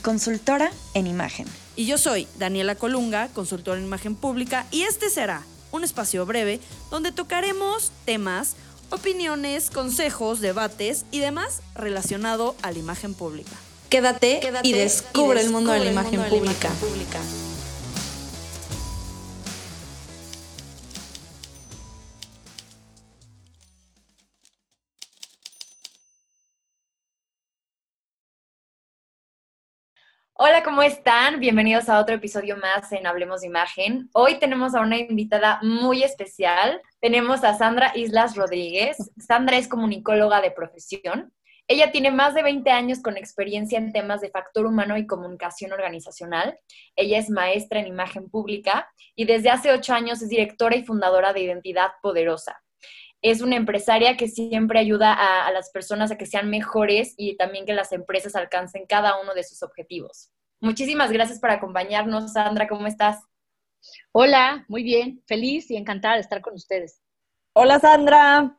consultora en imagen. Y yo soy Daniela Colunga, consultora en imagen pública, y este será un espacio breve donde tocaremos temas, opiniones, consejos, debates y demás relacionado a la imagen pública. Quédate, y, descubre el mundo, de la imagen pública. Hola, ¿cómo están? Bienvenidos a otro episodio más en Hablemos de Imagen. Hoy tenemos a una invitada muy especial. Tenemos a Sandra Islas Rodríguez. Sandra es comunicóloga de profesión. Ella tiene más de 20 años con experiencia en temas de factor humano y comunicación organizacional. Ella es maestra en imagen pública y desde hace 8 años es directora y fundadora de Identidad Poderosa es una empresaria que siempre ayuda a, las personas a que sean mejores y también que las empresas alcancen cada uno de sus objetivos. Muchísimas gracias por acompañarnos, Sandra, ¿cómo estás? Hola, muy bien, feliz y encantada de estar con ustedes. Hola, Sandra.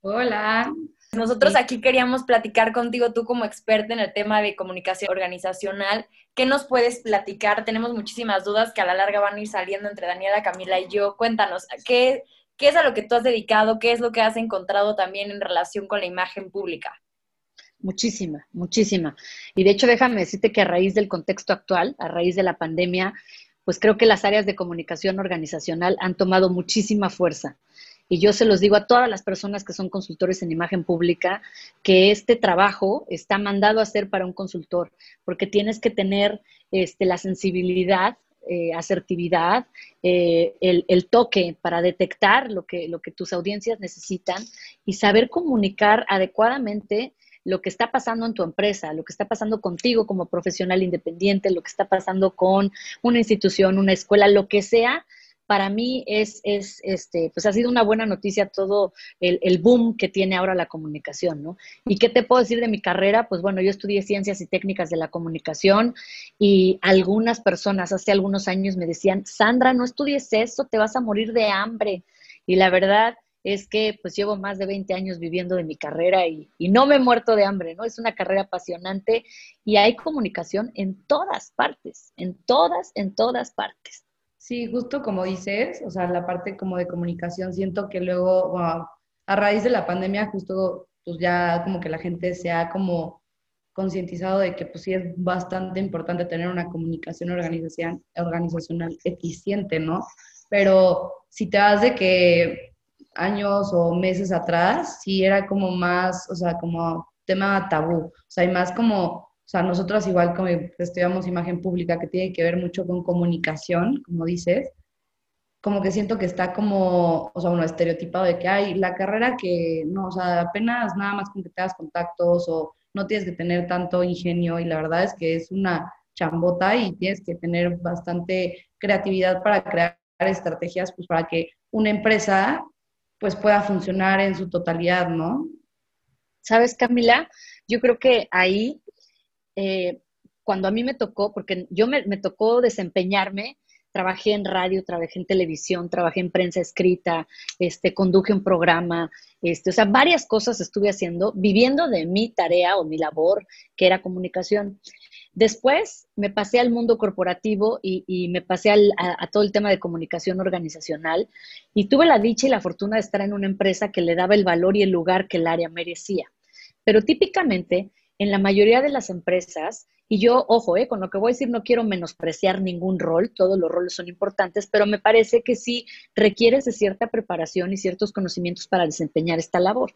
Hola. Nosotros aquí queríamos platicar contigo, tú como experta en el tema de comunicación organizacional. ¿Qué nos puedes platicar? Tenemos muchísimas dudas que a la larga van a ir saliendo entre Daniela, Camila y yo. Cuéntanos, ¿qué, ¿Qué es a lo que tú has dedicado? ¿Qué es lo que has encontrado también en relación con la imagen pública? Muchísima, muchísima. Y de hecho, déjame decirte que a raíz del contexto actual, a raíz de la pandemia, pues creo que las áreas de comunicación organizacional han tomado muchísima fuerza. Y yo se los digo a todas las personas que son consultores en imagen pública, que este trabajo está mandado a hacer para un consultor, porque tienes que tener este, la sensibilidad eh, asertividad, eh, el, toque para detectar lo que, lo que tus audiencias necesitan y saber comunicar adecuadamente lo que está pasando en tu empresa, lo que está pasando contigo como profesional independiente, lo que está pasando con una institución, una escuela, lo que sea, para mí es, es, este, pues ha sido una buena noticia todo el, boom que tiene ahora la comunicación, ¿no? ¿Y qué te puedo decir de mi carrera? Pues bueno, yo estudié ciencias y técnicas de la comunicación y algunas personas hace algunos años me decían, Sandra, no estudies eso, te vas a morir de hambre. Y la verdad es que pues llevo más de 20 años viviendo de mi carrera y, y no me he muerto de hambre, ¿no? Es una carrera apasionante y hay comunicación en todas partes, en todas, en todas partes. Sí, justo como dices, o sea, la parte como de comunicación, siento que luego, a raíz de la pandemia, justo, pues ya como que la gente se ha como concientizado de que pues sí es bastante importante tener una comunicación organización, organizacional eficiente, ¿no? Pero si te vas de que años o meses atrás, sí era como más, o sea, como tema tabú, o sea, y más como o sea, nosotros igual como estudiamos imagen pública, que tiene que ver mucho con comunicación, como dices, como que siento que está como, o sea, uno estereotipado de que hay la carrera que, no, o sea, apenas nada más con que te hagas contactos o no tienes que tener tanto ingenio y la verdad es que es una chambota y tienes que tener bastante creatividad para crear estrategias, pues para que una empresa pues pueda funcionar en su totalidad, ¿no? Sabes, Camila, yo creo que ahí eh, cuando a mí me tocó, porque yo me, tocó desempeñarme, trabajé en radio, trabajé en televisión, trabajé en prensa escrita, este, conduje un programa, este, o sea, varias cosas estuve haciendo, viviendo de mi tarea o mi labor, que era comunicación. Después me pasé al mundo corporativo y, me pasé a, a, todo el tema de comunicación organizacional y tuve la dicha y la fortuna de estar en una empresa que le daba el valor y el lugar que el área merecía. Pero típicamente en la mayoría de las empresas, y yo, ojo, eh, con lo que voy a decir, no quiero menospreciar ningún rol, todos los roles son importantes, pero me parece que sí requieres de cierta preparación y ciertos conocimientos para desempeñar esta labor.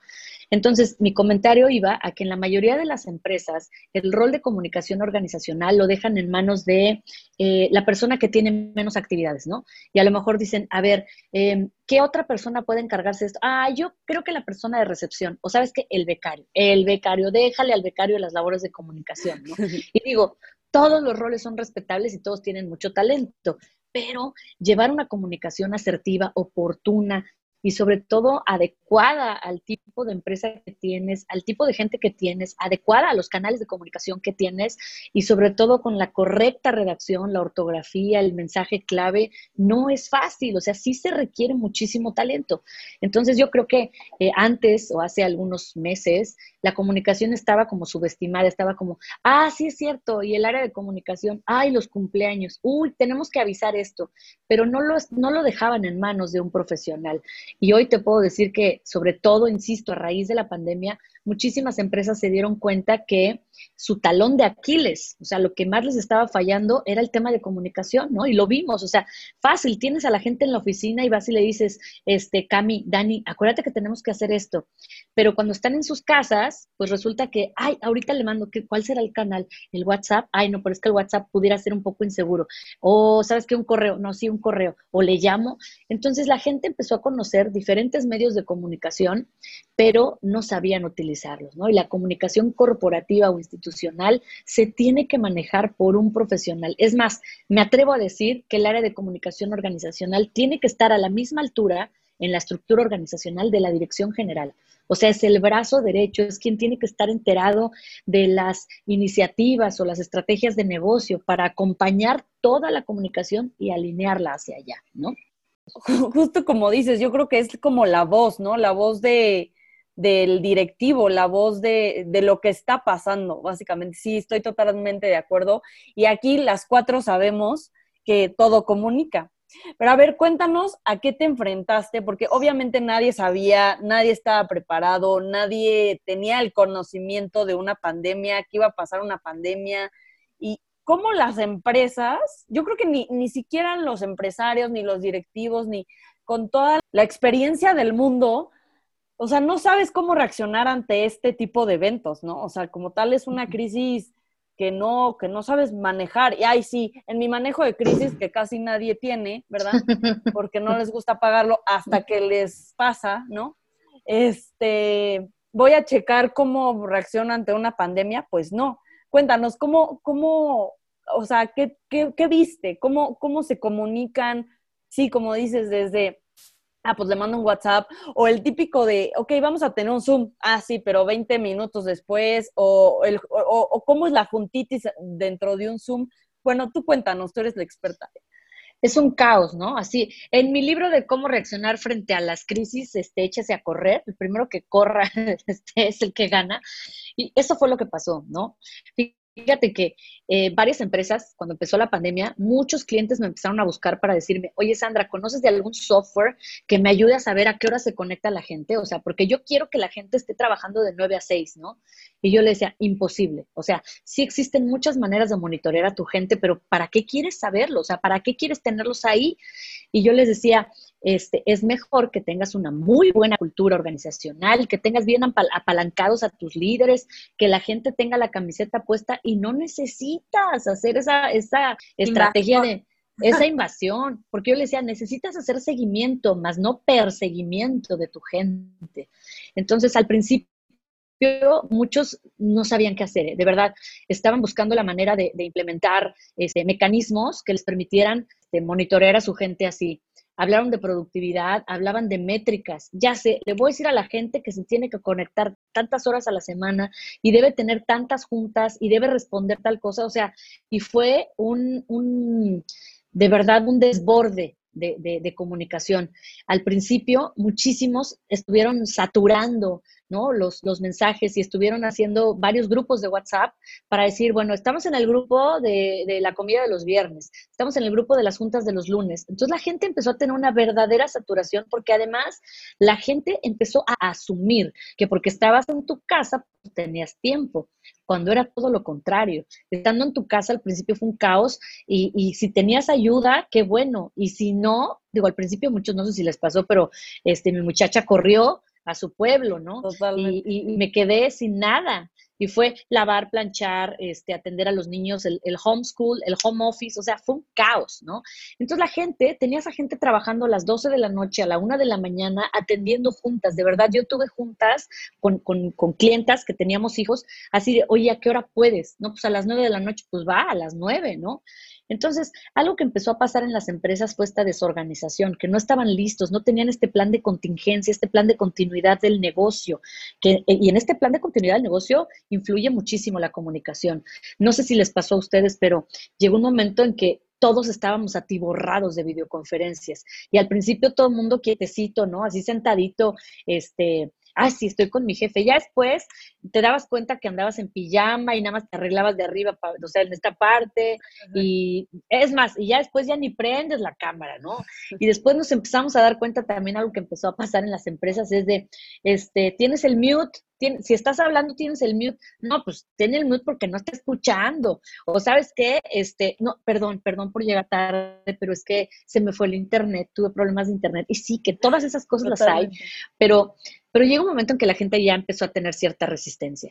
Entonces, mi comentario iba a que en la mayoría de las empresas el rol de comunicación organizacional lo dejan en manos de eh, la persona que tiene menos actividades, ¿no? Y a lo mejor dicen, a ver, em, ¿qué otra persona puede encargarse de esto? Ah, yo creo que la persona de recepción, o sabes que el becario, el becario, déjale al becario las labores de comunicación, ¿no? digo, todos los roles son respetables y todos tienen mucho talento, pero llevar una comunicación asertiva, oportuna, y sobre todo adecuada al tipo de empresa que tienes, al tipo de gente que tienes, adecuada a los canales de comunicación que tienes y sobre todo con la correcta redacción, la ortografía, el mensaje clave, no es fácil, o sea, sí se requiere muchísimo talento. Entonces yo creo que eh, antes o hace algunos meses la comunicación estaba como subestimada, estaba como, ah, sí es cierto, y el área de comunicación, ay, los cumpleaños, uy, tenemos que avisar esto, pero no lo, no lo dejaban en manos de un profesional. Y hoy te puedo decir que, sobre todo, insisto, a raíz de la pandemia, muchísimas empresas se dieron cuenta que su talón de Aquiles, o sea, lo que más les estaba fallando era el tema de comunicación, ¿no? Y lo vimos, o sea, fácil, tienes a la gente en la oficina y vas y le dices, este, Cami, Dani, acuérdate que tenemos que hacer esto. Pero cuando están en sus casas, pues resulta que, ay, ahorita le mando, ¿cuál será el canal? El WhatsApp, ay, no, pero es que el WhatsApp pudiera ser un poco inseguro. O, ¿sabes qué? Un correo, no, sí, un correo. O le llamo. Entonces la gente empezó a conocer diferentes medios de comunicación, pero no sabían ¿no? Y la comunicación corporativa o institucional se tiene que manejar por un profesional. Es más, me atrevo a decir que el área de comunicación organizacional tiene que estar a la misma altura en la estructura organizacional de la dirección general. O sea, es el brazo derecho, es quien tiene que estar enterado de las iniciativas o las estrategias de negocio para acompañar toda la comunicación y alinearla hacia allá, ¿no? Justo como dices, yo creo que es como la voz, ¿no? La voz de, del directivo, la voz de, de, lo que está pasando, básicamente. Sí, estoy totalmente de acuerdo. Y aquí las cuatro sabemos que todo comunica. Pero a ver, cuéntanos a qué te enfrentaste, porque obviamente nadie sabía, nadie estaba preparado, nadie tenía el conocimiento de una pandemia, que iba a pasar una pandemia. Y cómo las empresas, yo creo que ni, ni siquiera los empresarios, ni los directivos, ni con toda la experiencia del mundo, o sea, no sabes cómo reaccionar ante este tipo de eventos, ¿no? O sea, como tal es una crisis que no, que no sabes manejar. Y ay, sí, en mi manejo de crisis, que casi nadie tiene, ¿verdad? Porque no les gusta pagarlo hasta que les pasa, ¿no? Este, voy a checar cómo reacciona ante una pandemia, pues no. Cuéntanos, ¿cómo, cómo, o sea, qué, qué, qué viste? ¿Cómo, ¿Cómo se comunican? Sí, como dices, desde ah, pues le mando un WhatsApp, o el típico de, ok, vamos a tener un Zoom, ah, sí, pero 20 minutos después, o, el, o, cómo es la juntitis dentro de un Zoom. Bueno, tú cuéntanos, tú eres la experta. Es un caos, ¿no? Así, en mi libro de cómo reaccionar frente a las crisis, este, échese a correr, el primero que corra este, es el que gana, y eso fue lo que pasó, ¿no? Fíjate que eh, varias empresas, cuando empezó la pandemia, muchos clientes me empezaron a buscar para decirme, oye Sandra, ¿conoces de algún software que me ayude a saber a qué hora se conecta la gente? O sea, porque yo quiero que la gente esté trabajando de 9 a 6, ¿no? Y yo le decía, imposible. O sea, sí existen muchas maneras de monitorear a tu gente, pero ¿para qué quieres saberlo? O sea, ¿para qué quieres tenerlos ahí? Y yo les decía, este, es mejor que tengas una muy buena cultura organizacional, que tengas bien apalancados a tus líderes, que la gente tenga la camiseta puesta y no necesitas hacer esa, esa estrategia de esa invasión, porque yo le decía, necesitas hacer seguimiento, más no perseguimiento de tu gente. Entonces, al principio muchos no sabían qué hacer, ¿eh? de verdad, estaban buscando la manera de, implementar este, mecanismos que les permitieran este, monitorear a su gente así hablaron de productividad, hablaban de métricas. Ya sé, le voy a decir a la gente que se tiene que conectar tantas horas a la semana y debe tener tantas juntas y debe responder tal cosa. O sea, y fue un, un de verdad, un desborde de, de, comunicación. Al principio, muchísimos estuvieron saturando ¿no? Los, los mensajes y estuvieron haciendo varios grupos de WhatsApp para decir, bueno, estamos en el grupo de, de, la comida de los viernes, estamos en el grupo de las juntas de los lunes. Entonces la gente empezó a tener una verdadera saturación porque además la gente empezó a asumir que porque estabas en tu casa pues, tenías tiempo cuando era todo lo contrario. Estando en tu casa al principio fue un caos y, y, si tenías ayuda, qué bueno. Y si no, digo, al principio muchos no sé si les pasó, pero este, mi muchacha corrió a su pueblo, ¿no? Totalmente. Y, y me quedé sin nada y fue lavar, planchar, este, atender a los niños, el, el, homeschool, el home office, o sea, fue un caos, ¿no? Entonces la gente, tenía esa gente trabajando a las 12 de la noche, a la 1 de la mañana, atendiendo juntas, de verdad, yo tuve juntas con, con, con clientas que teníamos hijos, así de, oye, ¿a qué hora puedes? No, pues a las 9 de la noche, pues va, a las 9, ¿no? Entonces, algo que empezó a pasar en las empresas fue esta desorganización, que no estaban listos, no tenían este plan de contingencia, este plan de continuidad del negocio, que, y en este plan de continuidad del negocio influye muchísimo la comunicación. No sé si les pasó a ustedes, pero llegó un momento en que todos estábamos atiborrados de videoconferencias y al principio todo el mundo quietecito, ¿no? Así sentadito, este, ah, sí, estoy con mi jefe. Ya después te dabas cuenta que andabas en pijama y nada más te arreglabas de arriba, o sea, en esta parte. Y es más, y ya después ya ni prendes la cámara, ¿no? Y después nos empezamos a dar cuenta también algo que empezó a pasar en las empresas, es de, este, tienes el mute, si estás hablando, tienes el mute. No, pues tiene el mute porque no está escuchando. O sabes qué, este, no, perdón, perdón por llegar tarde, pero es que se me fue el internet, tuve problemas de internet. Y sí, que todas esas cosas Totalmente. las hay, pero, pero llega un momento en que la gente ya empezó a tener cierta resistencia.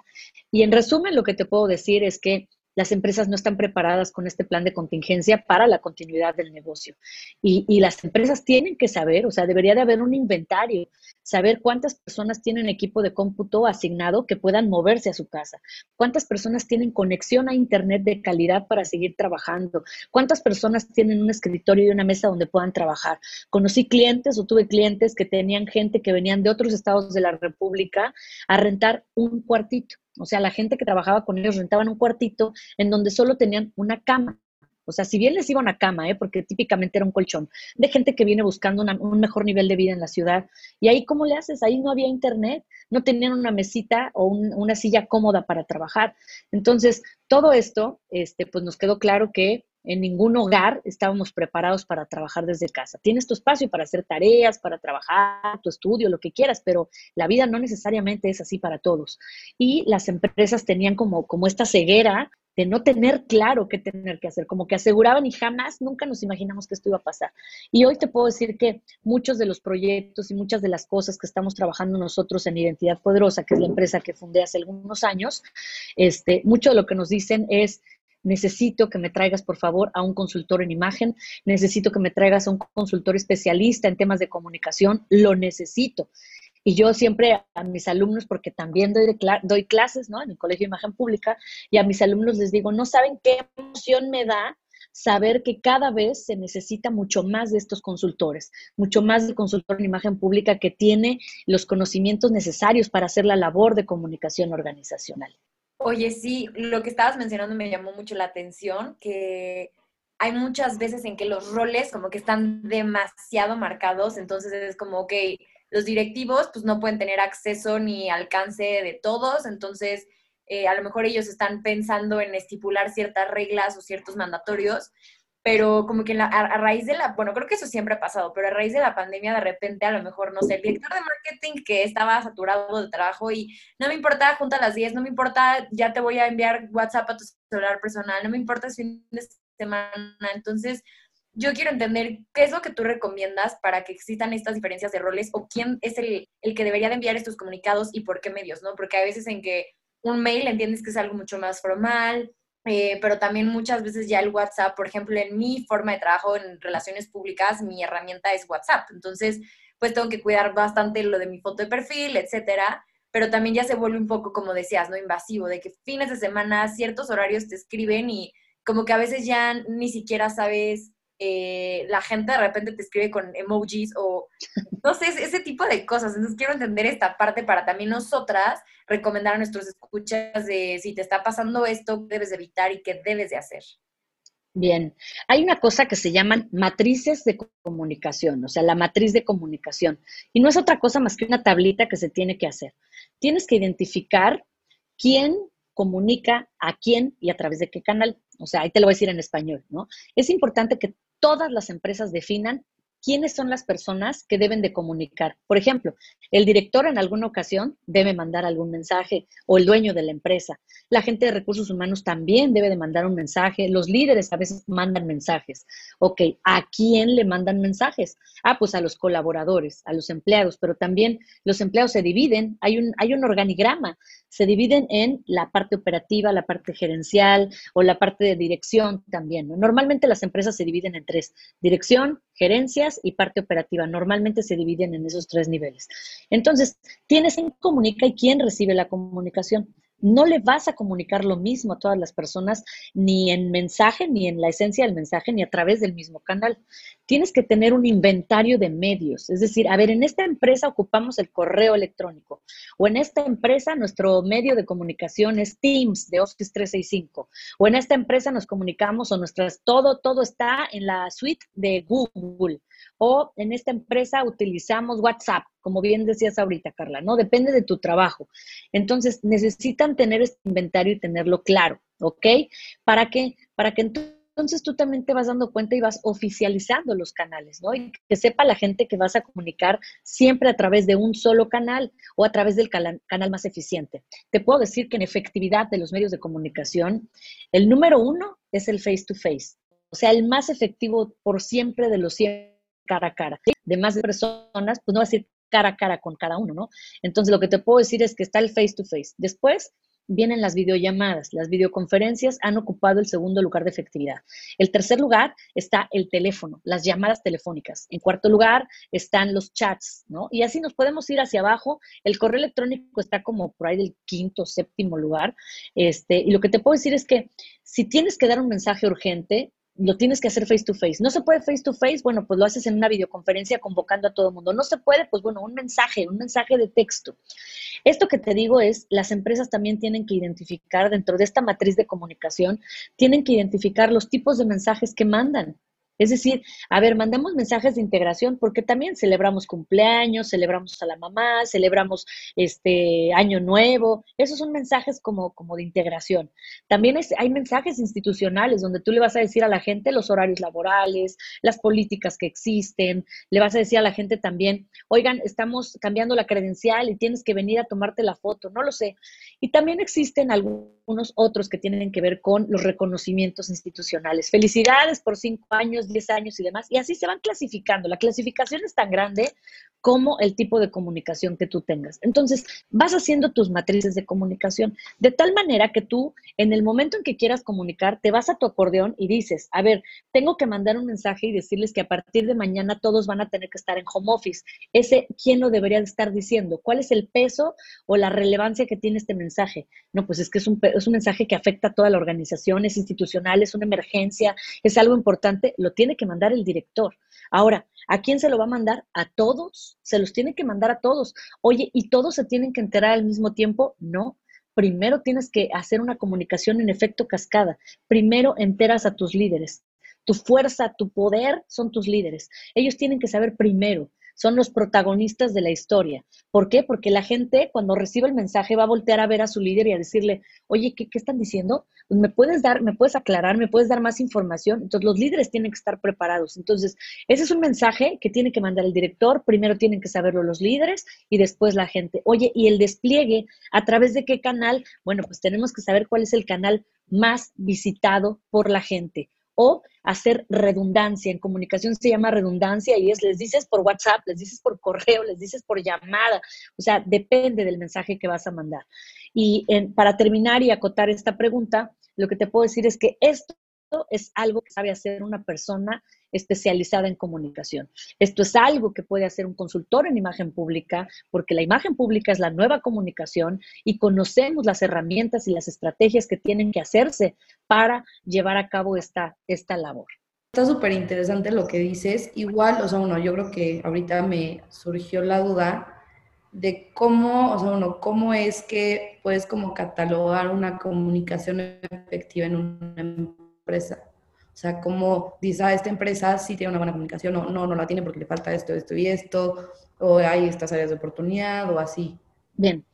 Y en resumen, lo que te puedo decir es que las empresas no están preparadas con este plan de contingencia para la continuidad del negocio. Y, y, las empresas tienen que saber, o sea, debería de haber un inventario, saber cuántas personas tienen equipo de cómputo asignado que puedan moverse a su casa, cuántas personas tienen conexión a Internet de calidad para seguir trabajando, cuántas personas tienen un escritorio y una mesa donde puedan trabajar. Conocí clientes o tuve clientes que tenían gente que venían de otros estados de la República a rentar un cuartito o sea, la gente que trabajaba con ellos rentaban un cuartito en donde solo tenían una cama. O sea, si bien les iba una cama, ¿eh? porque típicamente era un colchón, de gente que viene buscando un mejor nivel de vida en la ciudad. Y ahí, ¿cómo le haces? Ahí no había internet, no tenían una mesita o un, una silla cómoda para trabajar. Entonces, todo esto, este, pues nos quedó claro que en ningún hogar estábamos preparados para trabajar desde casa. Tienes tu espacio para hacer tareas, para trabajar, tu estudio, lo que quieras, pero la vida no necesariamente es así para todos. Y las empresas tenían como, como esta ceguera de no tener claro qué tener que hacer, como que aseguraban y jamás, nunca nos imaginamos que esto iba a pasar. Y hoy te puedo decir que muchos de los proyectos y muchas de las cosas que estamos trabajando nosotros en Identidad Poderosa, que es la empresa que fundé hace algunos años, este, mucho de lo que nos dicen es, necesito que me traigas, por favor, a un consultor en imagen, necesito que me traigas a un consultor especialista en temas de comunicación, lo necesito. Y yo siempre a mis alumnos, porque también doy, clases ¿no? en el Colegio de Imagen Pública, y a mis alumnos les digo, no saben qué emoción me da saber que cada vez se necesita mucho más de estos consultores, mucho más del consultor en imagen pública que tiene los conocimientos necesarios para hacer la labor de comunicación organizacional. Oye, sí, lo que estabas mencionando me llamó mucho la atención, que hay muchas veces en que los roles como que están demasiado marcados, entonces es como, que los directivos pues no pueden tener acceso ni alcance de todos, entonces eh, a lo mejor ellos están pensando en estipular ciertas reglas o ciertos mandatorios, pero como que a, raíz de la, bueno, creo que eso siempre ha pasado, pero a raíz de la pandemia de repente a lo mejor, no sé, el director de marketing que estaba saturado de trabajo y no me importa, junta a las 10, no me importa, ya te voy a enviar WhatsApp a tu celular personal, no me importa si fin de semana, entonces yo quiero entender qué es lo que tú recomiendas para que existan estas diferencias de roles o quién es el, el que debería de enviar estos comunicados y por qué medios, ¿no? Porque hay veces en que un mail entiendes que es algo mucho más formal, eh, pero también muchas veces ya el WhatsApp, por ejemplo, en mi forma de trabajo en relaciones públicas, mi herramienta es WhatsApp. Entonces, pues tengo que cuidar bastante lo de mi foto de perfil, etcétera. Pero también ya se vuelve un poco, como decías, ¿no? Invasivo, de que fines de semana, ciertos horarios te escriben y como que a veces ya ni siquiera sabes eh, la gente de repente te escribe con emojis o sé, ese tipo de cosas. Entonces quiero entender esta parte para también nosotras recomendar a nuestros escuchas de si te está pasando esto, debes evitar y qué debes de hacer. Bien, hay una cosa que se llaman matrices de comunicación, o sea, la matriz de comunicación. Y no es otra cosa más que una tablita que se tiene que hacer. Tienes que identificar quién comunica a quién y a través de qué canal. O sea, ahí te lo voy a decir en español, ¿no? Es importante que todas las empresas definan quiénes son las personas que deben de comunicar. Por ejemplo, el director en alguna ocasión debe mandar algún mensaje o el dueño de la empresa. La gente de recursos humanos también debe de mandar un mensaje. Los líderes a veces mandan mensajes. Ok, ¿a quién le mandan mensajes? Ah, pues a los colaboradores, a los empleados, pero también los empleados se dividen. Hay un, hay un organigrama. Se dividen en la parte operativa, la parte gerencial o la parte de dirección también. Normalmente las empresas se dividen en tres. Dirección, gerencias y parte operativa. Normalmente se dividen en esos tres niveles. Entonces, tienes quién comunica y quién recibe la comunicación. No le vas a comunicar lo mismo a todas las personas, ni en mensaje, ni en la esencia del mensaje, ni a través del mismo canal. Tienes que tener un inventario de medios. Es decir, a ver, en esta empresa ocupamos el correo electrónico, o en esta empresa nuestro medio de comunicación es Teams de Office 365, o en esta empresa nos comunicamos o nuestras, todo, todo está en la suite de Google o en esta empresa utilizamos WhatsApp, como bien decías ahorita, Carla, ¿no? Depende de tu trabajo. Entonces, necesitan tener este inventario y tenerlo claro, ¿ok? ¿Para qué? Para que entonces tú también te vas dando cuenta y vas oficializando los canales, ¿no? Y que sepa la gente que vas a comunicar siempre a través de un solo canal o a través del canal, más eficiente. Te puedo decir que en efectividad de los medios de comunicación, el número uno es el face to face. O sea, el más efectivo por siempre de los siempre cara a cara. De más personas, pues no va a ser cara a cara con cada uno, ¿no? Entonces, lo que te puedo decir es que está el face to face. Después vienen las videollamadas. Las videoconferencias han ocupado el segundo lugar de efectividad. El tercer lugar está el teléfono, las llamadas telefónicas. En cuarto lugar están los chats, ¿no? Y así nos podemos ir hacia abajo. El correo electrónico está como por ahí del quinto, séptimo lugar. Este, y lo que te puedo decir es que si tienes que dar un mensaje urgente, lo tienes que hacer face to face. No se puede face to face, bueno, pues lo haces en una videoconferencia convocando a todo el mundo. No se puede, pues bueno, un mensaje, un mensaje de texto. Esto que te digo es, las empresas también tienen que identificar dentro de esta matriz de comunicación, tienen que identificar los tipos de mensajes que mandan. Es decir, a ver, mandamos mensajes de integración porque también celebramos cumpleaños, celebramos a la mamá, celebramos este año nuevo. Esos son mensajes como, como de integración. También hay mensajes institucionales donde tú le vas a decir a la gente los horarios laborales, las políticas que existen, le vas a decir a la gente también, oigan, estamos cambiando la credencial y tienes que venir a tomarte la foto, no lo sé. Y también existen algunos otros que tienen que ver con los reconocimientos institucionales. Felicidades por cinco años 10 años y demás, y así se van clasificando. La clasificación es tan grande como el tipo de comunicación que tú tengas. Entonces, vas haciendo tus matrices de comunicación de tal manera que tú, en el momento en que quieras comunicar, te vas a tu acordeón y dices, a ver, tengo que mandar un mensaje y decirles que a partir de mañana todos van a tener que estar en home office. Ese, ¿quién lo debería de estar diciendo? ¿Cuál es el peso o la relevancia que tiene este mensaje? No, pues es que es un, es un mensaje que afecta a toda la organización, es institucional, es una emergencia, es algo importante, lo tiene que mandar el director. Ahora, ¿a quién se lo va a mandar? ¿A todos? Se los tiene que mandar a todos. Oye, ¿y todos se tienen que enterar al mismo tiempo? No. Primero tienes que hacer una comunicación en efecto cascada. Primero enteras a tus líderes. Tu fuerza, tu poder son tus líderes. Ellos tienen que saber primero son los protagonistas de la historia. ¿Por qué? Porque la gente cuando recibe el mensaje va a voltear a ver a su líder y a decirle, oye, ¿qué, están diciendo? Pues, ¿Me puedes dar, me puedes aclarar, me puedes dar más información? Entonces los líderes tienen que estar preparados. Entonces, ese es un mensaje que tiene que mandar el director, primero tienen que saberlo los líderes y después la gente. Oye, ¿y el despliegue a través de qué canal? Bueno, pues tenemos que saber cuál es el canal más visitado por la gente o hacer redundancia. En comunicación se llama redundancia y es, les dices por WhatsApp, les dices por correo, les dices por llamada. O sea, depende del mensaje que vas a mandar. Y para terminar y acotar esta pregunta, lo que te puedo decir es que esto es algo que sabe hacer una persona especializada en comunicación. Esto es algo que puede hacer un consultor en imagen pública, porque la imagen pública es la nueva comunicación y conocemos las herramientas y las estrategias que tienen que hacerse para llevar a cabo esta, esta labor. Está súper interesante lo que dices. Igual, o sea, uno, yo creo que ahorita me surgió la duda de cómo, o sea, uno, cómo es que puedes como catalogar una comunicación efectiva en una empresa. O sea, como dice, ah, esta empresa sí tiene una buena comunicación, no, no, no la tiene porque le falta esto, esto y esto, o hay estas áreas de oportunidad o así. Bien,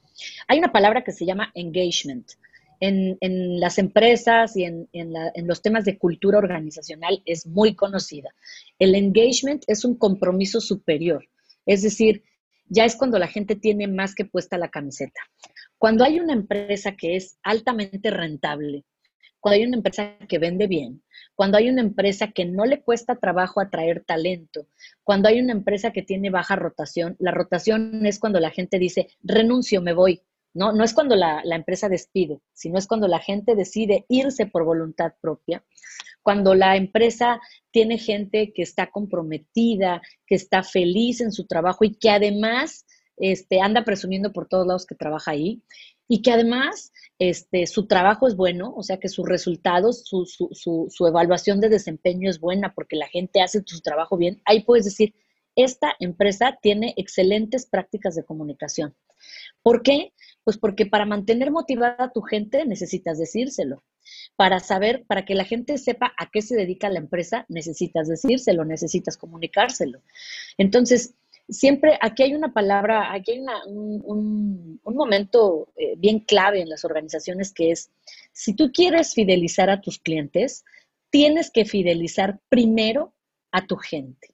hay una palabra que se llama engagement en, las empresas y en, en, los temas de cultura organizacional es muy conocida. El engagement es un compromiso superior, es decir, ya es cuando la gente tiene más que puesta la camiseta. Cuando hay una empresa que es altamente rentable, cuando hay una empresa que vende bien, cuando hay una empresa que no le cuesta trabajo atraer talento, cuando hay una empresa que tiene baja rotación, la rotación es cuando la gente dice, renuncio, me voy. No, no es cuando la, la empresa despide, sino es cuando la gente decide irse por voluntad propia cuando la empresa tiene gente que está comprometida, que está feliz en su trabajo y que además este, anda presumiendo por todos lados que trabaja ahí y que además este, su trabajo es bueno, o sea que sus resultados, su, su, su, evaluación de desempeño es buena porque la gente hace su trabajo bien, ahí puedes decir, esta empresa tiene excelentes prácticas de comunicación. ¿Por qué? Pues porque para mantener motivada a tu gente necesitas decírselo. Para saber, para que la gente sepa a qué se dedica la empresa, necesitas decírselo, necesitas comunicárselo. Entonces, siempre aquí hay una palabra, aquí hay un, momento eh, bien clave en las organizaciones que es, si tú quieres fidelizar a tus clientes, tienes que fidelizar primero a tu gente.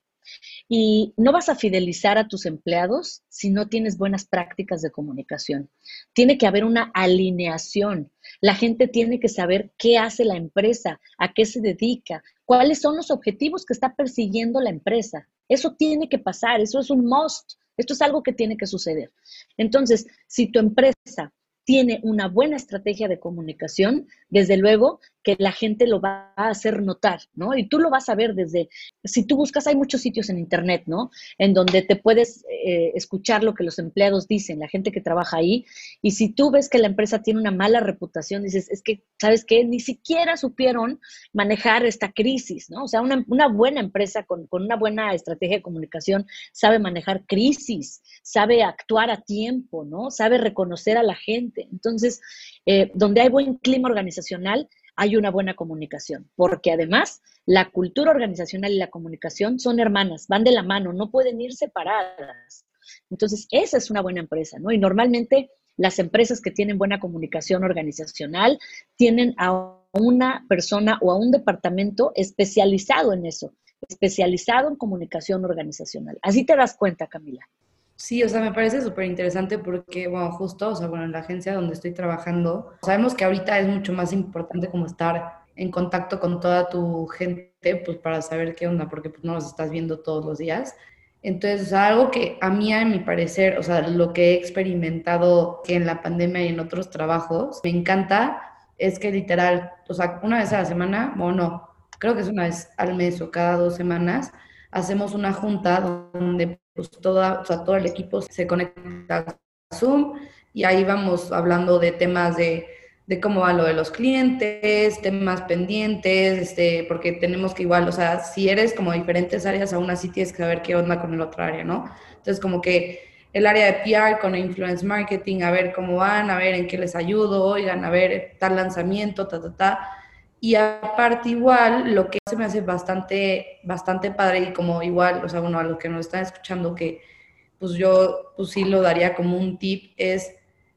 Y no vas a fidelizar a tus empleados si no tienes buenas prácticas de comunicación. Tiene que haber una alineación. La gente tiene que saber qué hace la empresa, a qué se dedica, cuáles son los objetivos que está persiguiendo la empresa. Eso tiene que pasar, eso es un must, esto es algo que tiene que suceder. Entonces, si tu empresa tiene una buena estrategia de comunicación, desde luego que la gente lo va a hacer notar, ¿no? Y tú lo vas a ver desde, si tú buscas, hay muchos sitios en Internet, ¿no? En donde te puedes eh, escuchar lo que los empleados dicen, la gente que trabaja ahí, y si tú ves que la empresa tiene una mala reputación, dices, es que, ¿sabes qué? Ni siquiera supieron manejar esta crisis, ¿no? O sea, una, buena empresa con, con una buena estrategia de comunicación sabe manejar crisis, sabe actuar a tiempo, ¿no? Sabe reconocer a la gente. Entonces, eh, donde hay buen clima organizacional, hay una buena comunicación, porque además la cultura organizacional y la comunicación son hermanas, van de la mano, no pueden ir separadas. Entonces, esa es una buena empresa, ¿no? Y normalmente las empresas que tienen buena comunicación organizacional tienen a una persona o a un departamento especializado en eso, especializado en comunicación organizacional. Así te das cuenta, Camila. Sí, o sea, me parece súper interesante porque, bueno, justo, o sea, bueno, en la agencia donde estoy trabajando, sabemos que ahorita es mucho más importante como estar en contacto con toda tu gente, pues para saber qué onda, porque pues no los estás viendo todos los días. Entonces, o algo que a mí, a mi parecer, o sea, lo que he experimentado en la pandemia y en otros trabajos, me encanta, es que literal, o sea, una vez a la semana, o no, creo que es una vez al mes o cada dos semanas, hacemos una junta donde pues toda, todo el equipo se conecta a Zoom y ahí vamos hablando de temas de, de cómo va lo de los clientes, temas pendientes, este, porque tenemos que igual, o sea, si eres como diferentes áreas, aún así tienes que saber qué onda con el otro área, ¿no? Entonces, como que el área de PR con influence marketing, a ver cómo van, a ver en qué les ayudo, oigan, a ver tal lanzamiento, ta, ta, ta. Y aparte igual, lo que se me hace bastante, bastante padre y como igual, o sea, bueno, a los que nos están escuchando que pues yo pues sí lo daría como un tip es,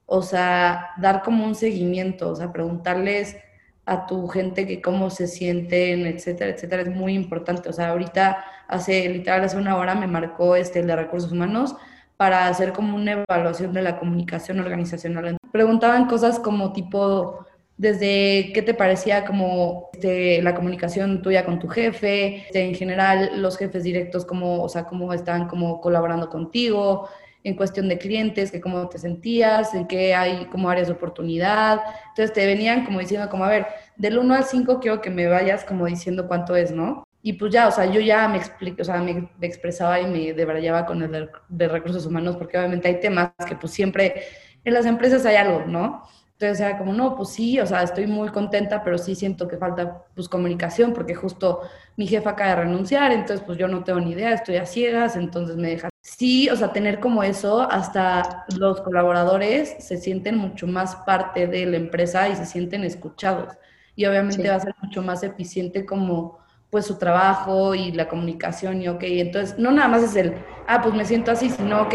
o sea, dar como un seguimiento, o sea, preguntarles a tu gente que cómo se sienten, etcétera, etcétera, es muy importante. O sea, ahorita hace, literal, hace una hora me marcó este, el de recursos humanos para hacer como una evaluación de la comunicación organizacional. Preguntaban cosas como tipo, desde qué te parecía como este, la comunicación tuya con tu jefe, este, en general los jefes directos, cómo, o sea, cómo están como colaborando contigo, en cuestión de clientes, que cómo te sentías, en qué hay como áreas de oportunidad. Entonces te venían como diciendo como, a ver, del 1 al 5 quiero que me vayas como diciendo cuánto es, ¿no? Y pues ya, o sea, yo ya me explico, o sea, me, expresaba y me debrayaba con el de, de recursos humanos, porque obviamente hay temas que pues siempre en las empresas hay algo, ¿no? Entonces era como, no, pues sí, o sea, estoy muy contenta, pero sí siento que falta pues comunicación porque justo mi jefa acaba de renunciar, entonces pues yo no tengo ni idea, estoy a ciegas, entonces me deja. Sí, o sea, tener como eso, hasta los colaboradores se sienten mucho más parte de la empresa y se sienten escuchados. Y obviamente va a ser mucho más eficiente como pues su trabajo y la comunicación y ok, entonces no nada más es el, ah, pues me siento así, sino ok,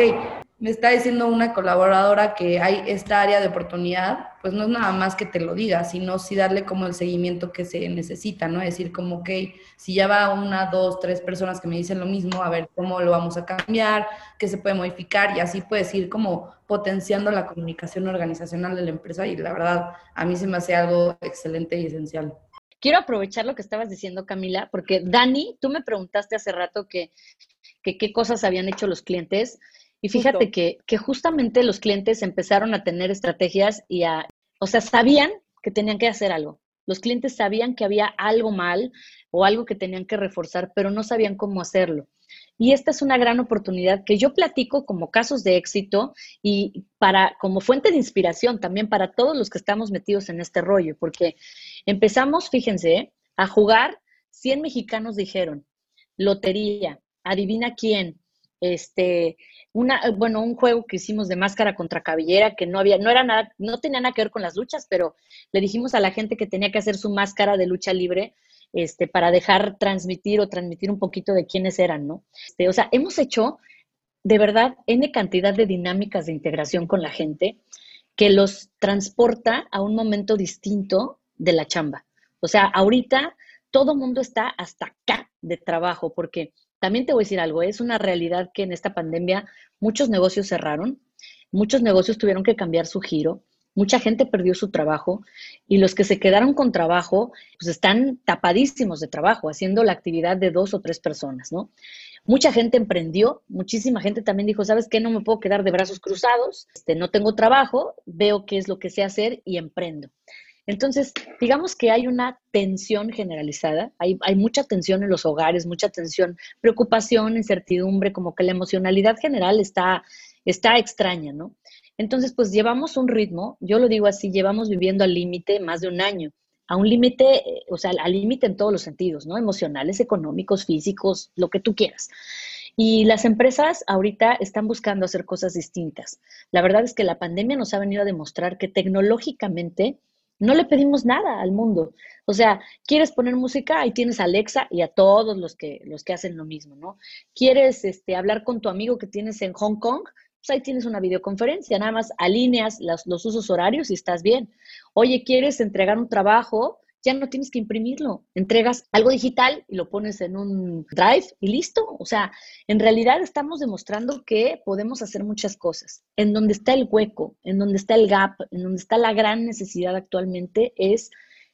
me está diciendo una colaboradora que hay esta área de oportunidad, pues no es nada más que te lo diga, sino sí darle como el seguimiento que se necesita, ¿no? Es decir, como, que si ya va una, dos, tres personas que me dicen lo mismo, a ver cómo lo vamos a cambiar, qué se puede modificar y así puedes ir como potenciando la comunicación organizacional de la empresa y la verdad, a mí se me hace algo excelente y esencial. Quiero aprovechar lo que estabas diciendo, Camila, porque Dani, tú me preguntaste hace rato que qué cosas habían hecho los clientes. Y fíjate que, que, justamente los clientes empezaron a tener estrategias y a, o sea, sabían que tenían que hacer algo. Los clientes sabían que había algo mal o algo que tenían que reforzar, pero no sabían cómo hacerlo. Y esta es una gran oportunidad que yo platico como casos de éxito y para como fuente de inspiración también para todos los que estamos metidos en este rollo, porque empezamos, fíjense, a jugar 100 mexicanos dijeron, lotería, adivina quién, este, una, bueno, un juego que hicimos de máscara contra cabellera, que no había, no era nada, no tenía nada que ver con las luchas, pero le dijimos a la gente que tenía que hacer su máscara de lucha libre, este, para dejar transmitir o transmitir un poquito de quiénes eran, ¿no? Este, o sea, hemos hecho de verdad N cantidad de dinámicas de integración con la gente que los transporta a un momento distinto de la chamba. O sea, ahorita todo mundo está hasta acá de trabajo, porque también te voy a decir algo, es una realidad que en esta pandemia muchos negocios cerraron, muchos negocios tuvieron que cambiar su giro, mucha gente perdió su trabajo y los que se quedaron con trabajo, pues están tapadísimos de trabajo, haciendo la actividad de dos o tres personas, ¿no? Mucha gente emprendió, muchísima gente también dijo, ¿sabes qué? No me puedo quedar de brazos cruzados, este, no tengo trabajo, veo qué es lo que sé hacer y emprendo. Entonces, digamos que hay una tensión generalizada, hay, hay, mucha tensión en los hogares, mucha tensión, preocupación, incertidumbre, como que la emocionalidad general está, está extraña, ¿no? Entonces, pues llevamos un ritmo, yo lo digo así, llevamos viviendo al límite más de un año, a un límite, eh, o sea, al límite en todos los sentidos, ¿no? Emocionales, económicos, físicos, lo que tú quieras. Y las empresas ahorita están buscando hacer cosas distintas. La verdad es que la pandemia nos ha venido a demostrar que tecnológicamente no le pedimos nada al mundo. O sea, quieres poner música, ahí tienes a Alexa y a todos los que, los que hacen lo mismo, ¿no? Quieres este, hablar con tu amigo que tienes en Hong Kong, pues ahí tienes una videoconferencia, nada más alineas los, los usos horarios y estás bien. Oye, quieres entregar un trabajo, ya no tienes que imprimirlo, entregas algo digital y lo pones en un drive y listo. O sea, en realidad estamos demostrando que podemos hacer muchas cosas. En donde está el hueco, en donde está el gap, en donde está la gran necesidad actualmente es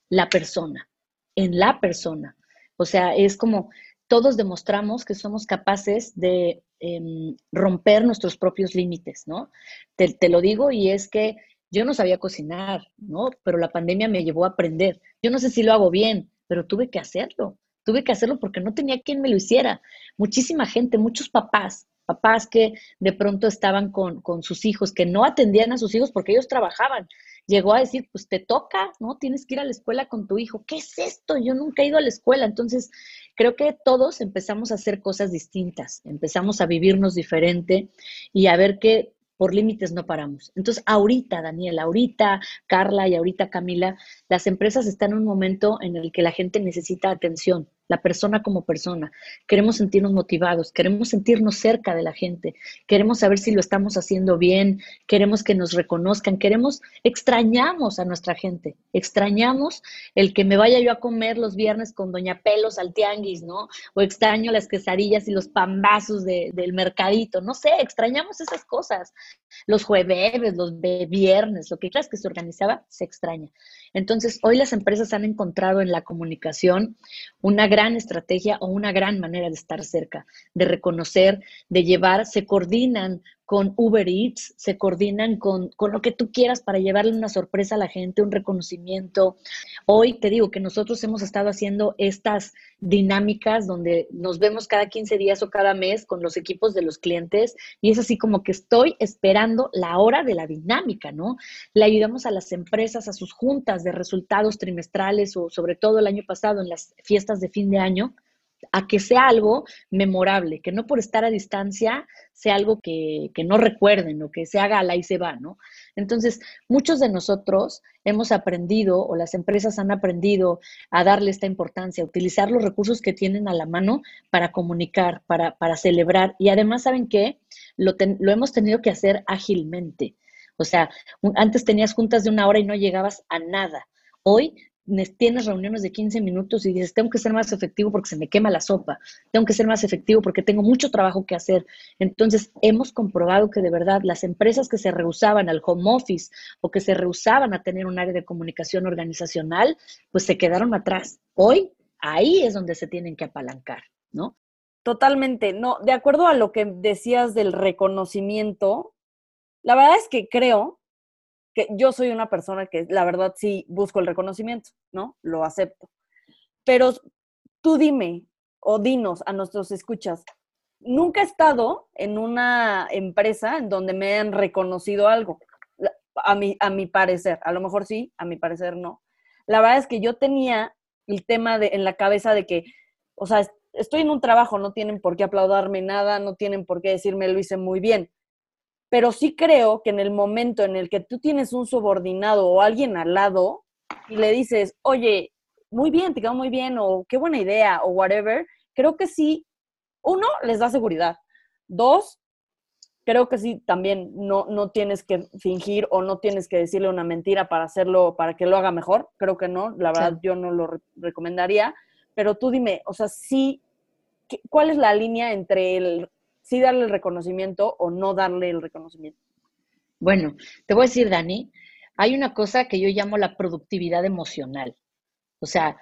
la persona, en la persona. O sea, es como todos demostramos que somos capaces de em, romper nuestros propios límites, ¿no? Te, te lo digo y es que yo no sabía cocinar, ¿no? Pero la pandemia me llevó a aprender. Yo no sé si lo hago bien, pero tuve que hacerlo. Tuve que hacerlo porque no tenía quien me lo hiciera. Muchísima gente, muchos papás, papás que de pronto estaban con, con sus hijos, que no atendían a sus hijos porque ellos trabajaban. Llegó a decir, pues te toca, ¿no? Tienes que ir a la escuela con tu hijo. ¿Qué es esto? Yo nunca he ido a la escuela. Entonces, creo que todos empezamos a hacer cosas distintas, empezamos a vivirnos diferente y a ver que por límites no paramos. Entonces, ahorita, Daniel, ahorita, Carla y ahorita, Camila, las empresas están en un momento en el que la gente necesita atención, la persona como persona. Queremos sentirnos motivados, queremos sentirnos cerca de la gente, queremos saber si lo estamos haciendo bien, queremos que nos reconozcan, queremos, extrañamos a nuestra gente, extrañamos el que me vaya yo a comer los viernes con Doña Pelos al tianguis, ¿no? O extraño las quesadillas y los pambazos del mercadito, no sé, extrañamos esas cosas. Los jueves, los de viernes, lo que creas que se organizaba, se extraña. Entonces, hoy las empresas han encontrado en la comunicación una gran estrategia o una gran manera de estar cerca, de reconocer, de llevar, se coordinan con Uber Eats, se coordinan con, lo que tú quieras para llevarle una sorpresa a la gente, un reconocimiento. Hoy te digo que nosotros hemos estado haciendo estas dinámicas donde nos vemos cada 15 días o cada mes con los equipos de los clientes y es así como que estoy esperando la hora de la dinámica, ¿no? Le ayudamos a las empresas a sus juntas de resultados trimestrales o sobre todo el año pasado en las fiestas de fin de año a que sea algo memorable, que no por estar a distancia sea algo que, no recuerden o que se haga la y se va, ¿no? Entonces, muchos de nosotros hemos aprendido o las empresas han aprendido a darle esta importancia, a utilizar los recursos que tienen a la mano para comunicar, para, para celebrar. Y además, ¿saben qué? Lo, lo hemos tenido que hacer ágilmente. O sea, antes tenías juntas de una hora y no llegabas a nada. Hoy tienes reuniones de 15 minutos y dices, tengo que ser más efectivo porque se me quema la sopa, tengo que ser más efectivo porque tengo mucho trabajo que hacer. Entonces, hemos comprobado que de verdad las empresas que se rehusaban al home office o que se rehusaban a tener un área de comunicación organizacional, pues se quedaron atrás. Hoy, ahí es donde se tienen que apalancar, ¿no? Totalmente, no, de acuerdo a lo que decías del reconocimiento, la verdad es que creo que yo soy una persona que la verdad sí busco el reconocimiento, ¿no? Lo acepto. Pero tú dime o dinos a nuestros escuchas, nunca he estado en una empresa en donde me han reconocido algo, a mi, a mi parecer, a lo mejor sí, a mi parecer no. La verdad es que yo tenía el tema de, en la cabeza de que, o sea, estoy en un trabajo, no tienen por qué aplaudarme nada, no tienen por qué decirme lo hice muy bien pero sí creo que en el momento en el que tú tienes un subordinado o alguien al lado y le dices, oye, muy bien, te quedó muy bien, o qué buena idea, o whatever, creo que sí, uno, les da seguridad. Dos, creo que sí, también no, no tienes que fingir o no tienes que decirle una mentira para hacerlo, para que lo haga mejor. Creo que no, la verdad yo no lo recomendaría. Pero tú dime, o sea, sí, ¿cuál es la línea entre el sí darle el reconocimiento o no darle el reconocimiento? Bueno, te voy a decir, Dani, hay una cosa que yo llamo la productividad emocional. O sea,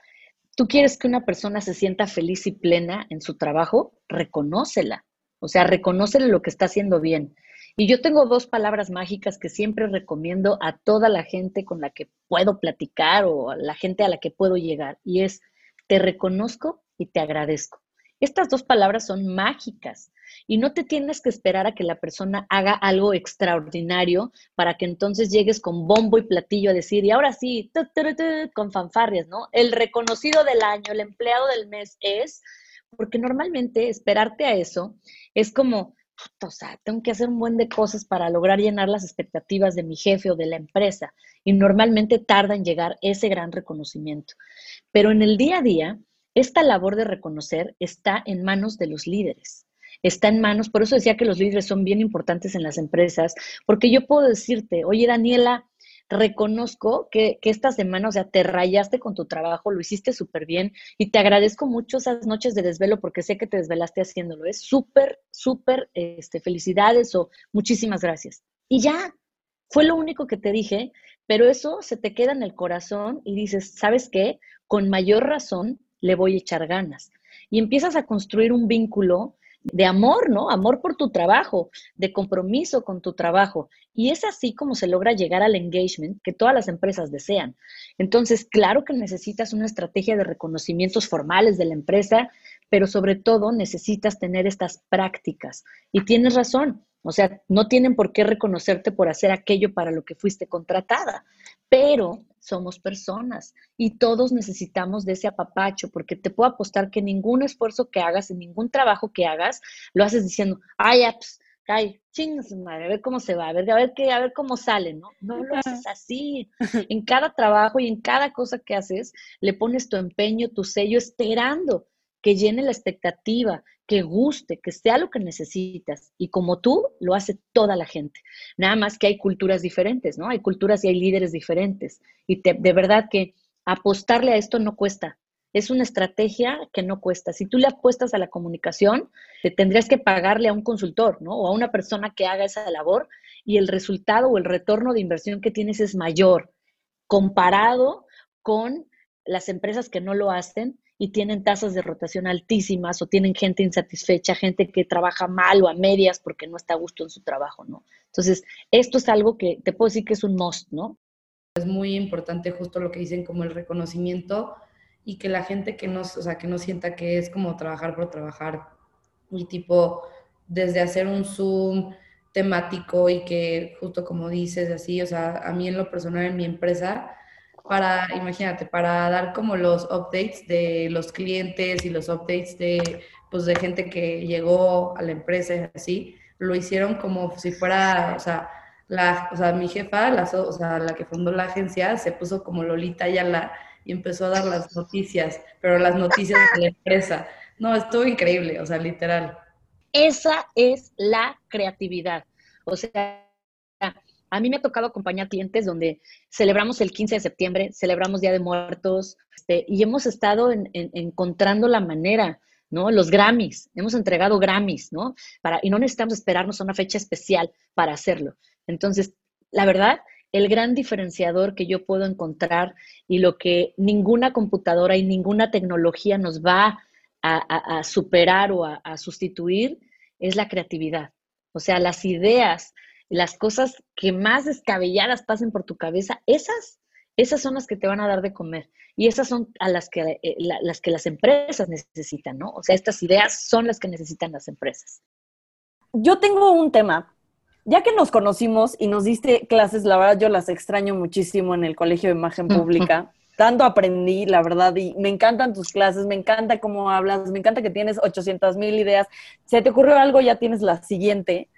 tú quieres que una persona se sienta feliz y plena en su trabajo, reconócela. O sea, reconócele lo que está haciendo bien. Y yo tengo dos palabras mágicas que siempre recomiendo a toda la gente con la que puedo platicar o a la gente a la que puedo llegar. Y es, te reconozco y te agradezco. Estas dos palabras son mágicas y no te tienes que esperar a que la persona haga algo extraordinario para que entonces llegues con bombo y platillo a decir, y ahora sí, con fanfarrias, ¿no? El reconocido del año, el empleado del mes es, porque normalmente esperarte a eso es como, o sea, tengo que hacer un buen de cosas para lograr llenar las expectativas de mi jefe o de la empresa. Y normalmente tarda en llegar ese gran reconocimiento. Pero en el día a día, esta labor de reconocer está en manos de los líderes. Está en manos, por eso decía que los líderes son bien importantes en las empresas, porque yo puedo decirte, oye Daniela, reconozco que, esta semana, o sea, te rayaste con tu trabajo, lo hiciste súper bien y te agradezco mucho esas noches de desvelo porque sé que te desvelaste haciéndolo. Es súper, súper, este, felicidades o muchísimas gracias. Y ya, fue lo único que te dije, pero eso se te queda en el corazón y dices, ¿sabes qué? Con mayor razón le voy a echar ganas. Y empiezas a construir un vínculo de amor, ¿no? Amor por tu trabajo, de compromiso con tu trabajo. Y es así como se logra llegar al engagement que todas las empresas desean. Entonces, claro que necesitas una estrategia de reconocimientos formales de la empresa, pero sobre todo necesitas tener estas prácticas. Y tienes razón, o sea, no tienen por qué reconocerte por hacer aquello para lo que fuiste contratada, pero somos personas y todos necesitamos de ese apapacho, porque te puedo apostar que ningún esfuerzo que hagas, en ningún trabajo que hagas, lo haces diciendo, ay, pues, ay, chingas madre, a ver cómo se va, a ver, a ver qué, a ver cómo sale, ¿no? No lo haces así. En cada trabajo y en cada cosa que haces, le pones tu empeño, tu sello, esperando que llene la expectativa, que guste, que sea lo que necesitas. Y como tú, lo hace toda la gente. Nada más que hay culturas diferentes, ¿no? Hay culturas y hay líderes diferentes. Y de verdad que apostarle a esto no cuesta. Es una estrategia que no cuesta. Si tú le apuestas a la comunicación, te tendrías que pagarle a un consultor, ¿no? O a una persona que haga esa labor y el resultado o el retorno de inversión que tienes es mayor comparado con las empresas que no lo hacen y tienen tasas de rotación altísimas o tienen gente insatisfecha, gente que trabaja mal o a medias porque no está a gusto en su trabajo, ¿no? Entonces, esto es algo que te puedo decir que es un must, ¿no? Es muy importante justo lo que dicen como el reconocimiento y que la gente que no, o sea, que no sienta que es como trabajar por trabajar y tipo desde hacer un Zoom temático y que justo como dices así, o sea, a mí en lo personal en mi empresa para, imagínate, para dar como los updates de los clientes y los updates de, pues, de gente que llegó a la empresa y así, lo hicieron como si fuera, o sea, la, o sea, mi jefa, la, o sea, la que fundó la agencia, se puso como Lolita Ayala y empezó a dar las noticias, pero las noticias de la empresa. No, estuvo increíble, o sea, literal. Esa es la creatividad. O sea, a mí me ha tocado acompañar clientes donde celebramos el 15 de septiembre, celebramos Día de Muertos, este, y hemos estado encontrando la manera, ¿no? Los Grammys, hemos entregado Grammys, ¿no? Para, y no necesitamos esperarnos a una fecha especial para hacerlo. Entonces, la verdad, el gran diferenciador que yo puedo encontrar y lo que ninguna computadora y ninguna tecnología nos va a, superar o a, sustituir es la creatividad. O sea, las ideas, las cosas que más descabelladas pasen por tu cabeza, esas, esas son las que te van a dar de comer. Y esas son a las que, eh, las que las empresas necesitan, ¿no? O sea, estas ideas son las que necesitan las empresas. Yo tengo un tema ya que nos conocimos y nos diste clases, la verdad yo las extraño muchísimo en el Colegio de Imagen Pública. Tanto aprendí, la verdad, y me encantan tus clases, me encanta cómo hablas, me encanta que tienes 800 mil ideas. Si te ocurrió algo, ya tienes la siguiente.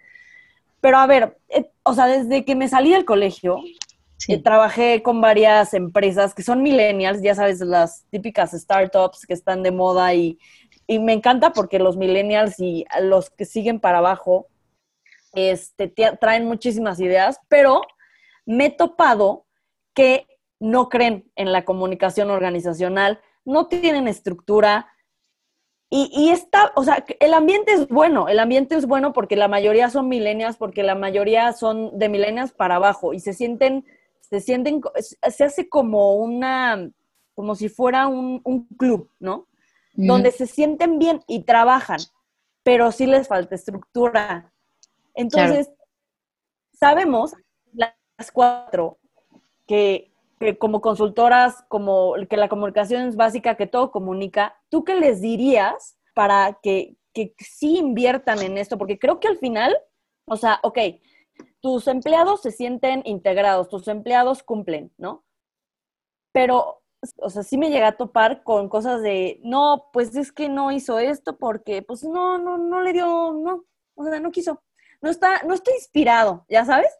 Pero a ver, eh, o sea, desde que me salí del colegio, eh, trabajé con varias empresas que son millennials, ya sabes, las típicas startups que están de moda y, y me encanta porque los millennials y los que siguen para abajo este, traen muchísimas ideas, pero me he topado que no creen en la comunicación organizacional, no tienen estructura. Y, está, o sea, el ambiente es bueno, el ambiente es bueno porque la mayoría son milenias, porque la mayoría son de milenias para abajo y se sienten, se sienten, se hace como una, como si fuera un, club, ¿no? Donde se sienten bien y trabajan, pero sí les falta estructura, entonces, sabemos las cuatro que, como consultoras, como que la comunicación es básica, que todo comunica, ¿tú qué les dirías para que, que sí inviertan en esto? Porque creo que al final, o sea, ok, tus empleados se sienten integrados, tus empleados cumplen, ¿no? Pero, o sea, sí me llega a topar con cosas de, no, pues es que no hizo esto porque, pues no, no, no le dio, no, o sea, no quiso no está, no está inspirado, ¿ya sabes?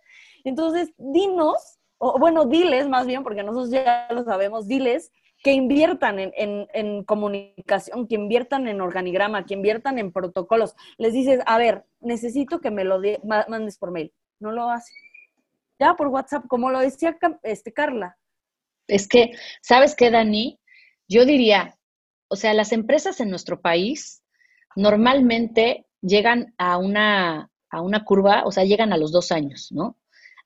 Entonces, dinos, o bueno, diles más bien, porque nosotros ya lo sabemos, diles que inviertan en, comunicación, que inviertan en organigrama, que inviertan en protocolos. Les dices, a ver, necesito que me lo mandes por mail. No lo hace. Ya por WhatsApp, como lo decía este, Carla. Es que, ¿sabes qué, Dani? Yo diría, o sea, las empresas en nuestro país normalmente llegan a una, a una curva, o sea, llegan a los dos años, ¿no?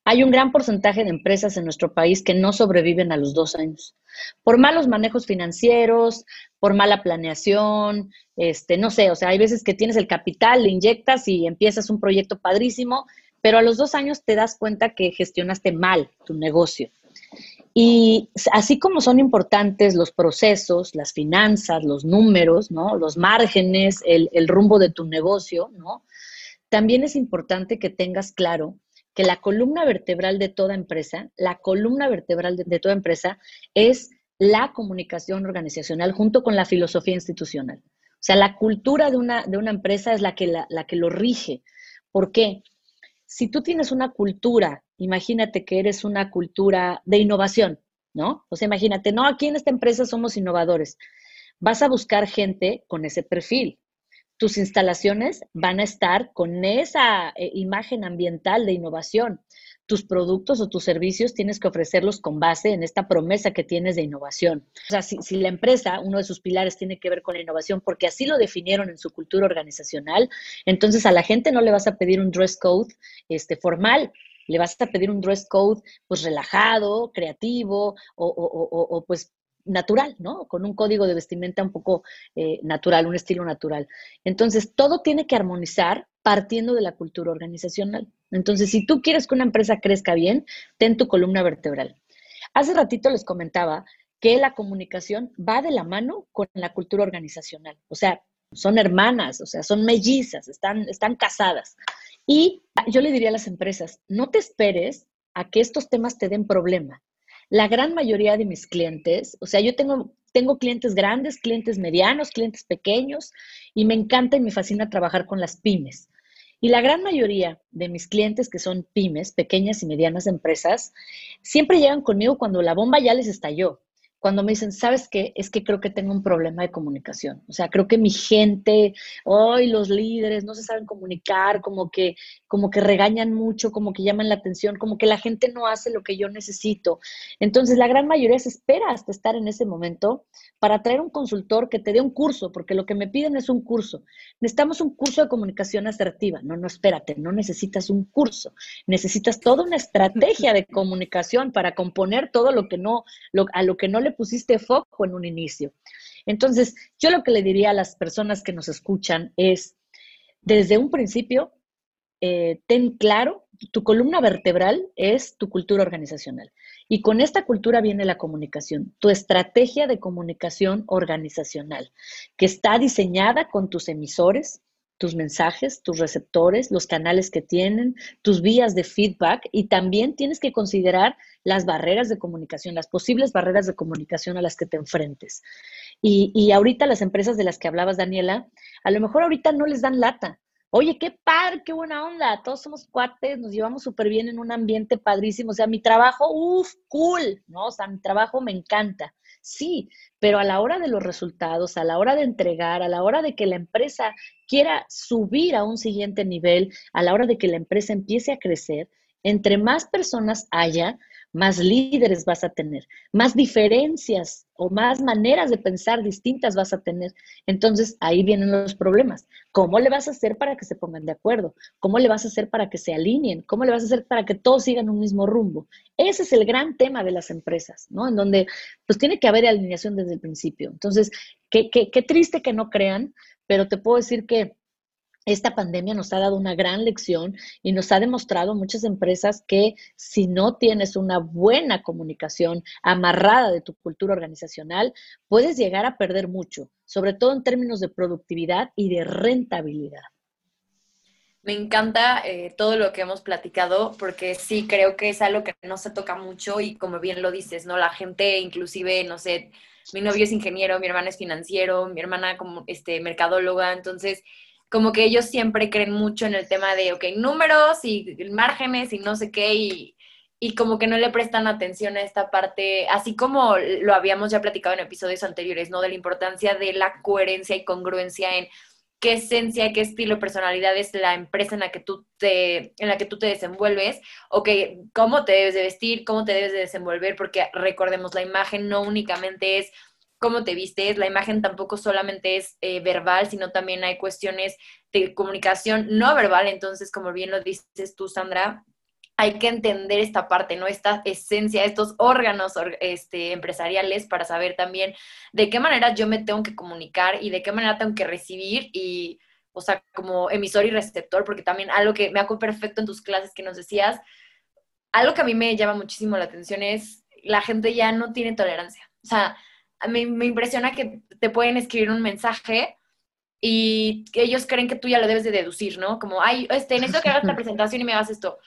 Hay un gran porcentaje de empresas en nuestro país que no sobreviven a los dos años. Por malos manejos financieros, por mala planeación, este, no sé, o sea, hay veces que tienes el capital, le inyectas y empiezas un proyecto padrísimo, pero a los dos años te das cuenta que gestionaste mal tu negocio. Y así como son importantes los procesos, las finanzas, los números, ¿no? Los márgenes, el, rumbo de tu negocio, ¿no? También es importante que tengas claro que la columna vertebral de toda empresa, la columna vertebral de, toda empresa es la comunicación organizacional junto con la filosofía institucional. O sea, la cultura de una, de una empresa es la que, la, la que lo rige. ¿Por qué? Si tú tienes una cultura, imagínate que eres una cultura de innovación, ¿no? O sea, imagínate, no, aquí en esta empresa somos innovadores. Vas a buscar gente con ese perfil tus instalaciones van a estar con esa eh, imagen ambiental de innovación. Tus productos o tus servicios tienes que ofrecerlos con base en esta promesa que tienes de innovación. O sea, si, si, la empresa, uno de sus pilares tiene que ver con la innovación, porque así lo definieron en su cultura organizacional, entonces a la gente no le vas a pedir un dress code este, formal, le vas a pedir un dress code pues relajado, creativo o, o, o, pues natural, ¿no? Con un código de vestimenta un poco eh, natural, un estilo natural. Entonces, todo tiene que armonizar partiendo de la cultura organizacional. Entonces, si tú quieres que una empresa crezca bien, ten tu columna vertebral. Hace ratito les comentaba que la comunicación va de la mano con la cultura organizacional. O sea, son hermanas, o sea, son mellizas, están, están casadas. Y yo le diría a las empresas, no te esperes a que estos temas te den problema. La gran mayoría de mis clientes, o sea, yo tengo, tengo clientes grandes, clientes medianos, clientes pequeños, y me encanta y me fascina trabajar con las pymes. Y la gran mayoría de mis clientes que son pymes, pequeñas y medianas empresas, siempre llegan conmigo cuando la bomba ya les estalló cuando me dicen, ¿sabes qué? Es que creo que tengo un problema de comunicación. O sea, creo que mi gente, hoy los líderes no se saben comunicar, como que, como que regañan mucho, como que llaman la atención, como que la gente no hace lo que yo necesito. Entonces, la gran mayoría se espera hasta estar en ese momento para traer un consultor que te dé un curso, porque lo que me piden es un curso. Necesitamos un curso de comunicación asertiva. No, no, espérate, no necesitas un curso. Necesitas toda una estrategia de comunicación para componer todo lo que no, a lo que no le pusiste foco en un inicio. Entonces, yo lo que le diría a las personas que nos escuchan es, desde un principio, eh, ten claro, tu columna vertebral es tu cultura organizacional. Y con esta cultura viene la comunicación, tu estrategia de comunicación organizacional, que está diseñada con tus emisores, tus mensajes, tus receptores, los canales que tienen, tus vías de feedback y también tienes que considerar las barreras de comunicación, las posibles barreras de comunicación a las que te enfrentes. Y, y ahorita las empresas de las que hablabas, Daniela, a lo mejor ahorita no les dan lata, Oye, qué padre, qué buena onda. Todos somos cuates, nos llevamos súper bien en un ambiente padrísimo. O sea, mi trabajo, uff, cool, ¿no? O sea, mi trabajo me encanta. Sí, pero a la hora de los resultados, a la hora de entregar, a la hora de que la empresa quiera subir a un siguiente nivel, a la hora de que la empresa empiece a crecer, entre más personas haya, más líderes vas a tener, más diferencias o más maneras de pensar distintas vas a tener. Entonces ahí vienen los problemas. ¿Cómo le vas a hacer para que se pongan de acuerdo? ¿Cómo le vas a hacer para que se alineen? ¿Cómo le vas a hacer para que todos sigan un mismo rumbo? Ese es el gran tema de las empresas, ¿no? En donde pues tiene que haber alineación desde el principio. Entonces, qué, qué, qué triste que no crean, pero te puedo decir que esta pandemia nos ha dado una gran lección y nos ha demostrado muchas empresas que si no tienes una buena comunicación amarrada de tu cultura organizacional, puedes llegar a perder mucho, sobre todo en términos de productividad y de rentabilidad. Me encanta eh, todo lo que hemos platicado porque sí creo que es algo que no se toca mucho y como bien lo dices, ¿no? La gente inclusive, no sé, mi novio es ingeniero, mi hermana es financiero, mi hermana como este mercadóloga, entonces como que ellos siempre creen mucho en el tema de, ok, números y márgenes y no sé qué, y, y como que no le prestan atención a esta parte, así como lo habíamos ya platicado en episodios anteriores, ¿no? De la importancia de la coherencia y congruencia en qué esencia, qué estilo, personalidad es la empresa en la que tú te, en la que tú te desenvuelves, o que cómo te debes de vestir, cómo te debes de desenvolver, porque recordemos, la imagen no únicamente es cómo te vistes, la imagen tampoco solamente es eh, verbal, sino también hay cuestiones de comunicación no verbal, entonces, como bien lo dices tú, Sandra, hay que entender esta parte, ¿no? Esta esencia, estos órganos este, empresariales para saber también de qué manera yo me tengo que comunicar y de qué manera tengo que recibir y, o sea, como emisor y receptor, porque también algo que me hago perfecto en tus clases que nos decías, algo que a mí me llama muchísimo la atención es la gente ya no tiene tolerancia. O sea, me, me impresiona que te pueden escribir un mensaje y ellos creen que tú ya lo debes de deducir, ¿no? Como, ay, este, necesito que hagas la presentación y me hagas esto.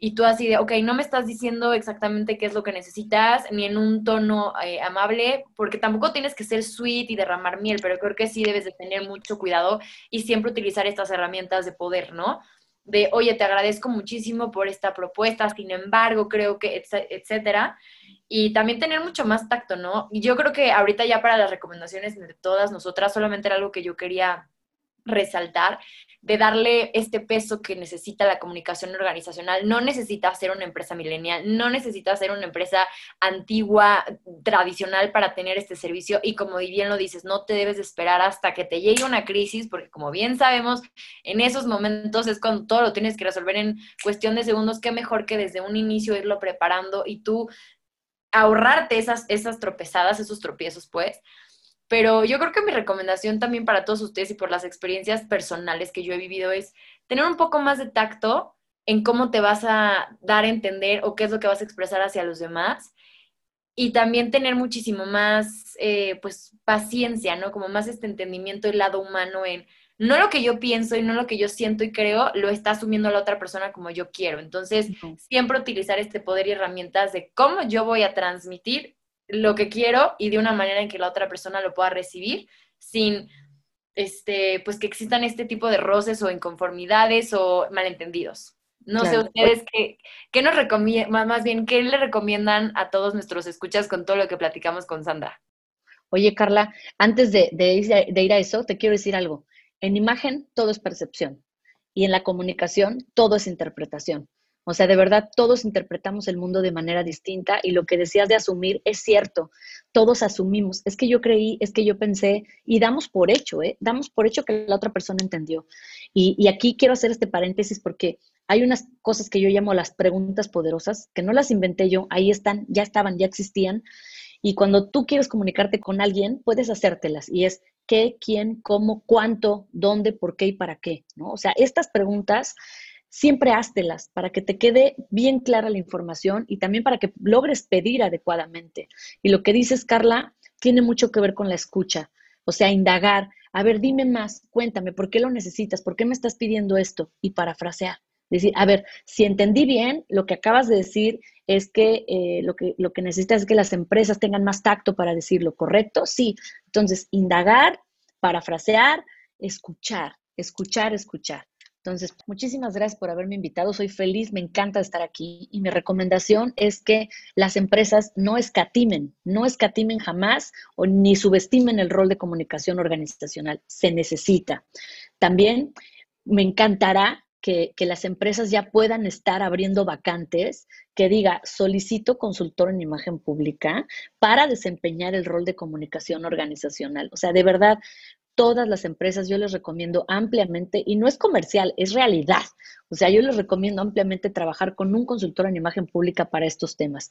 Y tú así de, ok, no me estás diciendo exactamente qué es lo que necesitas, ni en un tono eh, amable, porque tampoco tienes que ser sweet y derramar miel, pero creo que sí debes de tener mucho cuidado y siempre utilizar estas herramientas de poder, ¿no? De, oye, te agradezco muchísimo por esta propuesta, sin embargo, creo que, etcétera y también tener mucho más tacto, ¿no? Yo creo que ahorita ya para las recomendaciones de todas nosotras, solamente era algo que yo quería resaltar, de darle este peso que necesita la comunicación organizacional. No necesita ser una empresa milenial, no necesita ser una empresa antigua, tradicional para tener este servicio. Y como bien lo dices, no te debes de esperar hasta que te llegue una crisis, porque como bien sabemos, en esos momentos es cuando todo lo tienes que resolver en cuestión de segundos. Qué mejor que desde un inicio irlo preparando y tú ahorrarte esas, esas tropezadas, esos tropiezos, pues. Pero yo creo que mi recomendación también para todos ustedes y por las experiencias personales que yo he vivido es tener un poco más de tacto en cómo te vas a dar a entender o qué es lo que vas a expresar hacia los demás. Y también tener muchísimo más, eh, pues, paciencia, ¿no? Como más este entendimiento del lado humano en no lo que yo pienso y no lo que yo siento y creo, lo está asumiendo la otra persona como yo quiero. Entonces, siempre utilizar este poder y herramientas de cómo yo voy a transmitir lo que quiero y de una manera en que la otra persona lo pueda recibir sin este, pues que existan este tipo de roces o inconformidades o malentendidos. No sé ustedes qué, qué nos recomiendan, más bien, qué le recomiendan a todos nuestros escuchas con todo lo que platicamos con Sandra. Oye, Carla, antes de, de ir a eso, te quiero decir algo. En imagen todo es percepción y en la comunicación todo es interpretación. O sea, de verdad, todos interpretamos el mundo de manera distinta y lo que decías de asumir es cierto. Todos asumimos. Es que yo creí, es que yo pensé y damos por hecho, ¿eh? Damos por hecho que la otra persona entendió. Y, y aquí quiero hacer este paréntesis porque hay unas cosas que yo llamo las preguntas poderosas, que no las inventé yo, ahí están, ya estaban, ya existían. Y cuando tú quieres comunicarte con alguien, puedes hacértelas. Y es qué, quién, cómo, cuánto, dónde, por qué y para qué. ¿no? O sea, estas preguntas siempre háztelas para que te quede bien clara la información y también para que logres pedir adecuadamente. Y lo que dices, Carla, tiene mucho que ver con la escucha, o sea, indagar, a ver, dime más, cuéntame, ¿por qué lo necesitas? ¿Por qué me estás pidiendo esto? Y parafrasear. Decir, a ver, si entendí bien, lo que acabas de decir es que, eh, lo, que lo que necesitas es que las empresas tengan más tacto para decirlo, ¿correcto? Sí. Entonces, indagar, parafrasear, escuchar, escuchar, escuchar. Entonces, muchísimas gracias por haberme invitado. Soy feliz, me encanta estar aquí y mi recomendación es que las empresas no escatimen, no escatimen jamás o ni subestimen el rol de comunicación organizacional. Se necesita. También me encantará que, que, las empresas ya puedan estar abriendo vacantes que diga solicito consultor en imagen pública para desempeñar el rol de comunicación organizacional. O sea, de verdad, todas las empresas yo les recomiendo ampliamente, y no es comercial, es realidad. O sea, yo les recomiendo ampliamente trabajar con un consultor en imagen pública para estos temas.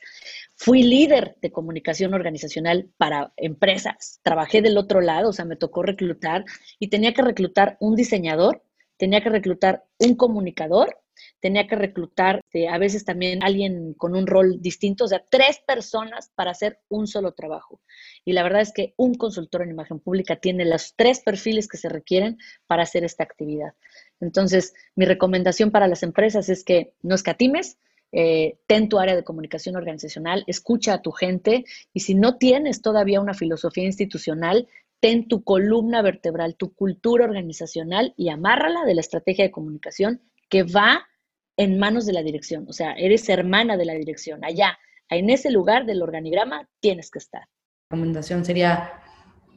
Fui líder de comunicación organizacional para empresas, trabajé del otro lado, o sea, me tocó reclutar y tenía que reclutar un diseñador, tenía que reclutar un comunicador tenía que reclutar eh, a veces también alguien con un rol distinto, o sea, tres personas para hacer un solo trabajo. Y la verdad es que un consultor en imagen pública tiene los tres perfiles que se requieren para hacer esta actividad. Entonces, mi recomendación para las empresas es que no escatimes, eh, ten tu área de comunicación organizacional, escucha a tu gente y si no tienes todavía una filosofía institucional, ten tu columna vertebral, tu cultura organizacional y amárrala de la estrategia de comunicación que va en manos de la dirección. O sea, eres hermana de la dirección. Allá, en ese lugar del organigrama, tienes que estar. La recomendación sería,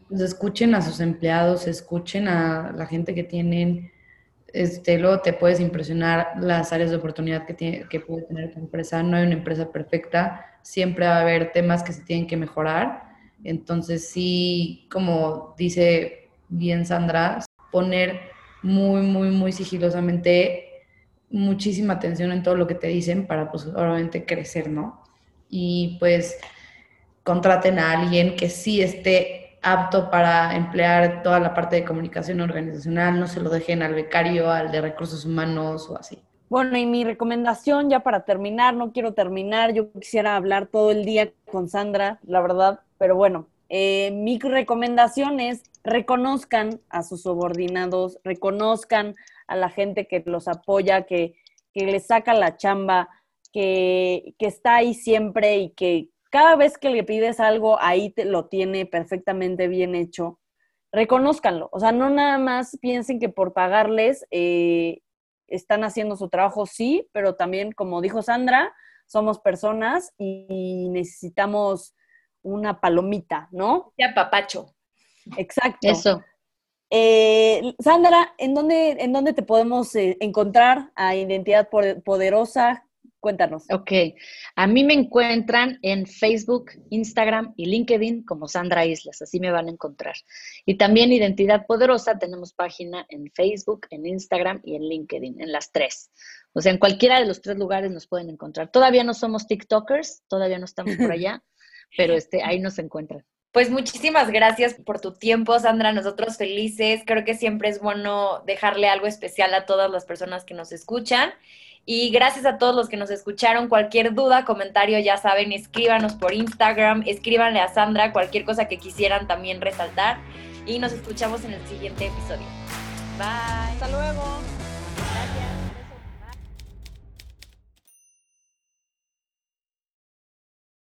pues escuchen a sus empleados, escuchen a la gente que tienen. Este, luego te puedes impresionar las áreas de oportunidad que, tiene, que puede tener tu empresa. No hay una empresa perfecta, siempre va a haber temas que se tienen que mejorar. Entonces, sí, como dice bien Sandra, poner muy, muy, muy sigilosamente muchísima atención en todo lo que te dicen para, pues, obviamente crecer, ¿no? Y pues contraten a alguien que sí esté apto para emplear toda la parte de comunicación organizacional, no se lo dejen al becario, al de recursos humanos o así. Bueno, y mi recomendación ya para terminar, no quiero terminar, yo quisiera hablar todo el día con Sandra, la verdad, pero bueno, eh, mi recomendación es reconozcan a sus subordinados, reconozcan a la gente que los apoya, que, que les saca la chamba, que, está ahí siempre y que cada vez que le pides algo, ahí te, lo tiene perfectamente bien hecho. Reconózcanlo. O sea, no nada más piensen que por pagarles eh, están haciendo su trabajo, sí, pero también, como dijo Sandra, somos personas y necesitamos una palomita, ¿no? Ya papacho. Exacto. Eso. Eh, Sandra, ¿en dónde, ¿en dónde te podemos eh, encontrar a Identidad Poderosa? Cuéntanos. Ok, a mí me encuentran en Facebook, Instagram y LinkedIn como Sandra Islas, así me van a encontrar. Y también Identidad Poderosa, tenemos página en Facebook, en Instagram y en LinkedIn, en las tres. O sea, en cualquiera de los tres lugares nos pueden encontrar. Todavía no somos TikTokers, todavía no estamos por allá, pero este, ahí nos encuentran. Pues muchísimas gracias por tu tiempo, Sandra. Nosotros felices. Creo que siempre es bueno dejarle algo especial a todas las personas que nos escuchan. Y gracias a todos los que nos escucharon. Cualquier duda, comentario, ya saben, escríbanos por Instagram, escríbanle a Sandra cualquier cosa que quisieran también resaltar. Y nos escuchamos en el siguiente episodio. Bye. Hasta luego.